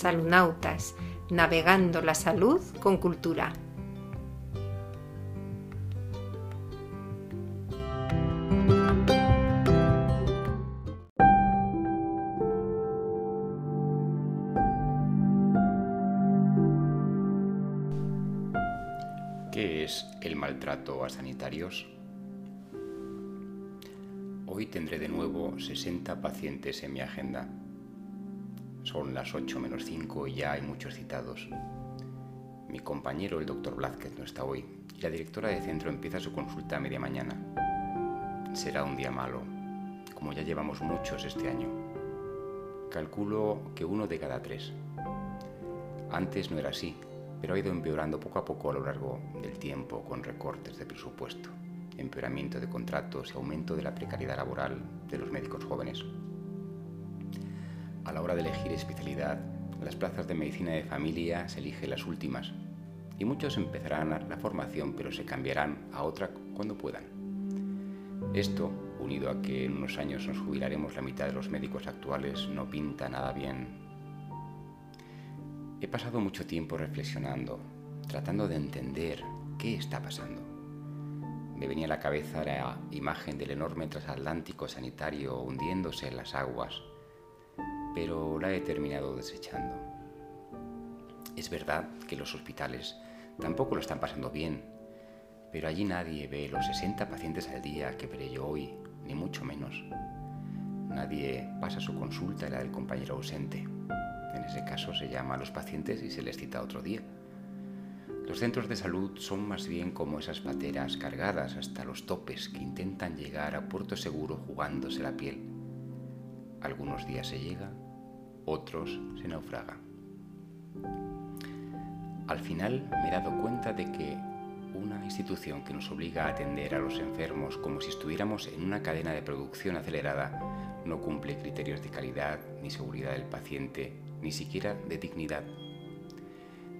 Salunautas, navegando la salud con cultura. ¿Qué es el maltrato a sanitarios? Hoy tendré de nuevo 60 pacientes en mi agenda. Son las 8 menos 5 y ya hay muchos citados. Mi compañero, el doctor Blázquez, no está hoy y la directora de centro empieza su consulta a media mañana. Será un día malo, como ya llevamos muchos este año. Calculo que uno de cada tres. Antes no era así, pero ha ido empeorando poco a poco a lo largo del tiempo con recortes de presupuesto, empeoramiento de contratos y aumento de la precariedad laboral de los médicos jóvenes. A la hora de elegir especialidad, las plazas de medicina de familia se eligen las últimas y muchos empezarán la formación pero se cambiarán a otra cuando puedan. Esto, unido a que en unos años nos jubilaremos la mitad de los médicos actuales, no pinta nada bien He pasado mucho tiempo reflexionando, tratando de entender qué está pasando. Me venía a la cabeza la imagen del enorme transatlántico sanitario hundiéndose en las aguas, pero la he terminado desechando. Es verdad que los hospitales tampoco lo están pasando bien, pero allí nadie ve los 60 pacientes al día que veré yo hoy, ni mucho menos. Nadie pasa su consulta y la del compañero ausente. En ese caso se llama a los pacientes y se les cita otro día. Los centros de salud son más bien como esas pateras cargadas hasta los topes que intentan llegar a puerto seguro jugándose la piel. Algunos días se llega, otros se naufraga. Al final me he dado cuenta de que una institución que nos obliga a atender a los enfermos como si estuviéramos en una cadena de producción acelerada no cumple criterios de calidad ni seguridad del paciente ni siquiera de dignidad.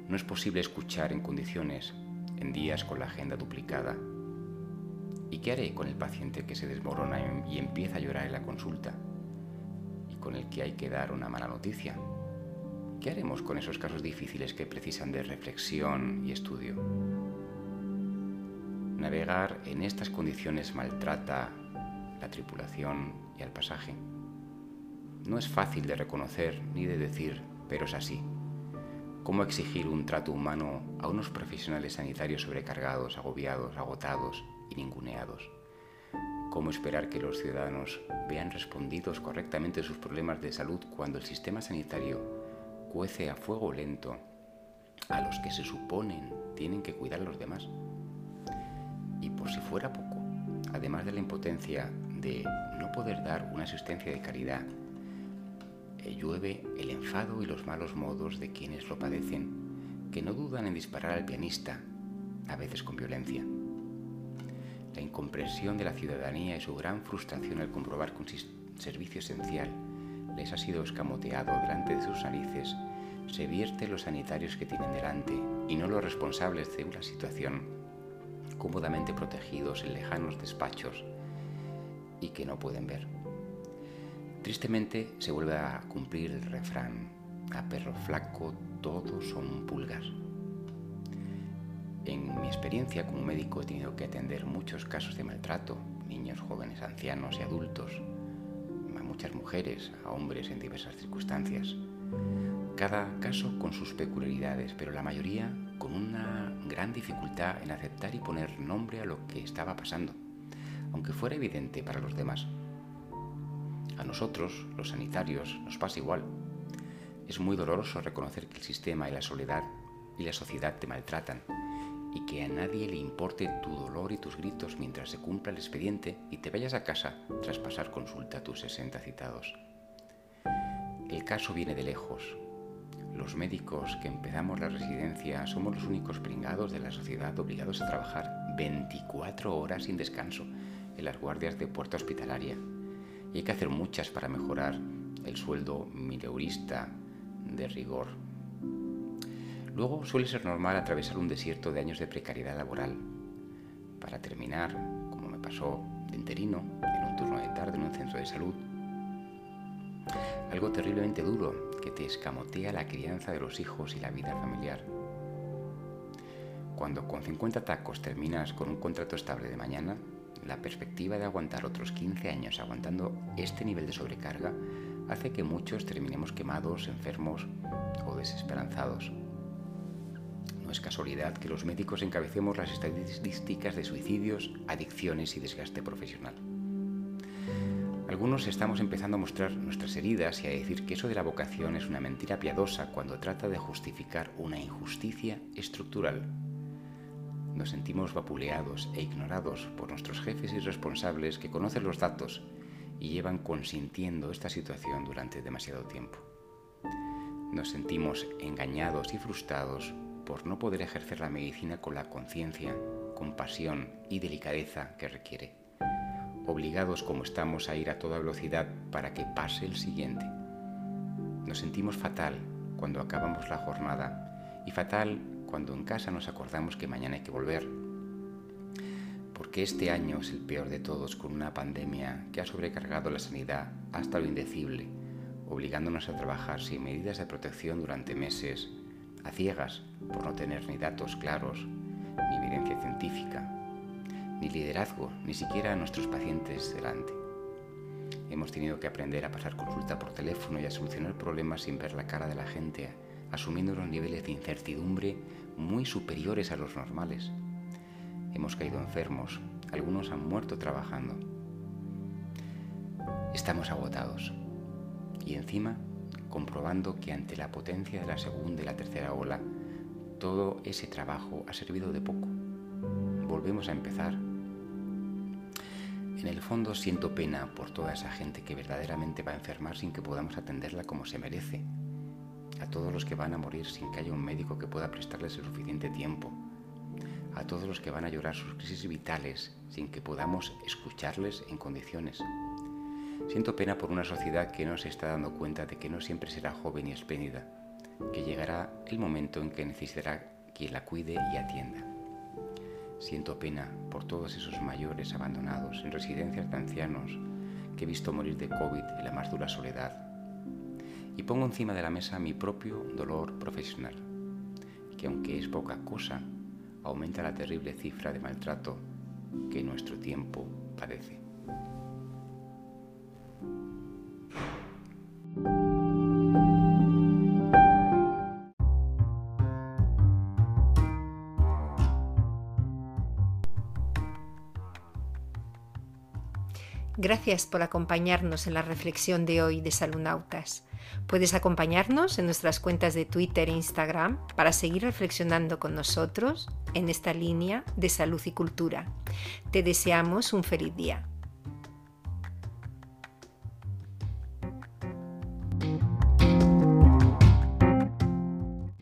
No es posible escuchar en condiciones, en días con la agenda duplicada. ¿Y qué haré con el paciente que se desmorona y empieza a llorar en la consulta? Con el que hay que dar una mala noticia. ¿Qué haremos con esos casos difíciles que precisan de reflexión y estudio? Navegar en estas condiciones maltrata la tripulación y al pasaje. No es fácil de reconocer ni de decir, pero es así. ¿Cómo exigir un trato humano a unos profesionales sanitarios sobrecargados, agobiados, agotados y ninguneados? ¿Cómo esperar que los ciudadanos vean respondidos correctamente sus problemas de salud cuando el sistema sanitario cuece a fuego lento a los que se suponen tienen que cuidar a los demás? Y por si fuera poco, además de la impotencia de no poder dar una asistencia de calidad llueve el enfado y los malos modos de quienes lo padecen, que no dudan en disparar al pianista, a veces con violencia. La incomprensión de la ciudadanía y su gran frustración al comprobar que un servicio esencial les ha sido escamoteado delante de sus narices se vierte los sanitarios que tienen delante y no los responsables de una situación cómodamente protegidos en lejanos despachos y que no pueden ver. Tristemente se vuelve a cumplir el refrán, a perro flaco todos son pulgas. En mi experiencia como médico he tenido que atender muchos casos de maltrato, niños, jóvenes, ancianos y adultos, a muchas mujeres, a hombres en diversas circunstancias. Cada caso con sus peculiaridades, pero la mayoría con una gran dificultad en aceptar y poner nombre a lo que estaba pasando, aunque fuera evidente para los demás. A nosotros, los sanitarios, nos pasa igual. Es muy doloroso reconocer que el sistema y la soledad y la sociedad te maltratan y que a nadie le importe tu dolor y tus gritos mientras se cumpla el expediente y te vayas a casa tras pasar consulta a tus 60 citados. El caso viene de lejos. Los médicos que empezamos la residencia somos los únicos pringados de la sociedad obligados a trabajar 24 horas sin descanso en las guardias de puerta hospitalaria y hay que hacer muchas para mejorar el sueldo mileurista de rigor. Luego suele ser normal atravesar un desierto de años de precariedad laboral para terminar, como me pasó de interino, en un turno de tarde en un centro de salud. Algo terriblemente duro que te escamotea la crianza de los hijos y la vida familiar. Cuando con 50 tacos terminas con un contrato estable de mañana, la perspectiva de aguantar otros 15 años aguantando este nivel de sobrecarga hace que muchos terminemos quemados, enfermos o desesperanzados. No es casualidad que los médicos encabecemos las estadísticas de suicidios, adicciones y desgaste profesional. Algunos estamos empezando a mostrar nuestras heridas y a decir que eso de la vocación es una mentira piadosa cuando trata de justificar una injusticia estructural nos sentimos vapuleados e ignorados por nuestros jefes y responsables que conocen los datos y llevan consintiendo esta situación durante demasiado tiempo. Nos sentimos engañados y frustrados por no poder ejercer la medicina con la conciencia, compasión y delicadeza que requiere, obligados como estamos a ir a toda velocidad para que pase el siguiente. Nos sentimos fatal cuando acabamos la jornada y fatal cuando en casa nos acordamos que mañana hay que volver. Porque este año es el peor de todos con una pandemia que ha sobrecargado la sanidad hasta lo indecible, obligándonos a trabajar sin medidas de protección durante meses, a ciegas por no tener ni datos claros, ni evidencia científica, ni liderazgo, ni siquiera a nuestros pacientes delante. Hemos tenido que aprender a pasar consulta por teléfono y a solucionar problemas sin ver la cara de la gente asumiendo unos niveles de incertidumbre muy superiores a los normales. Hemos caído enfermos, algunos han muerto trabajando. Estamos agotados y encima comprobando que ante la potencia de la segunda y la tercera ola, todo ese trabajo ha servido de poco. Volvemos a empezar. En el fondo siento pena por toda esa gente que verdaderamente va a enfermar sin que podamos atenderla como se merece a todos los que van a morir sin que haya un médico que pueda prestarles el suficiente tiempo, a todos los que van a llorar sus crisis vitales sin que podamos escucharles en condiciones. Siento pena por una sociedad que no se está dando cuenta de que no siempre será joven y espléndida, que llegará el momento en que necesitará quien la cuide y atienda. Siento pena por todos esos mayores abandonados en residencias de ancianos que he visto morir de COVID en la más dura soledad y pongo encima de la mesa mi propio dolor profesional, que aunque es poca cosa, aumenta la terrible cifra de maltrato que nuestro tiempo padece. Gracias por acompañarnos en la reflexión de hoy de Salunautas. Puedes acompañarnos en nuestras cuentas de Twitter e Instagram para seguir reflexionando con nosotros en esta línea de salud y cultura. Te deseamos un feliz día.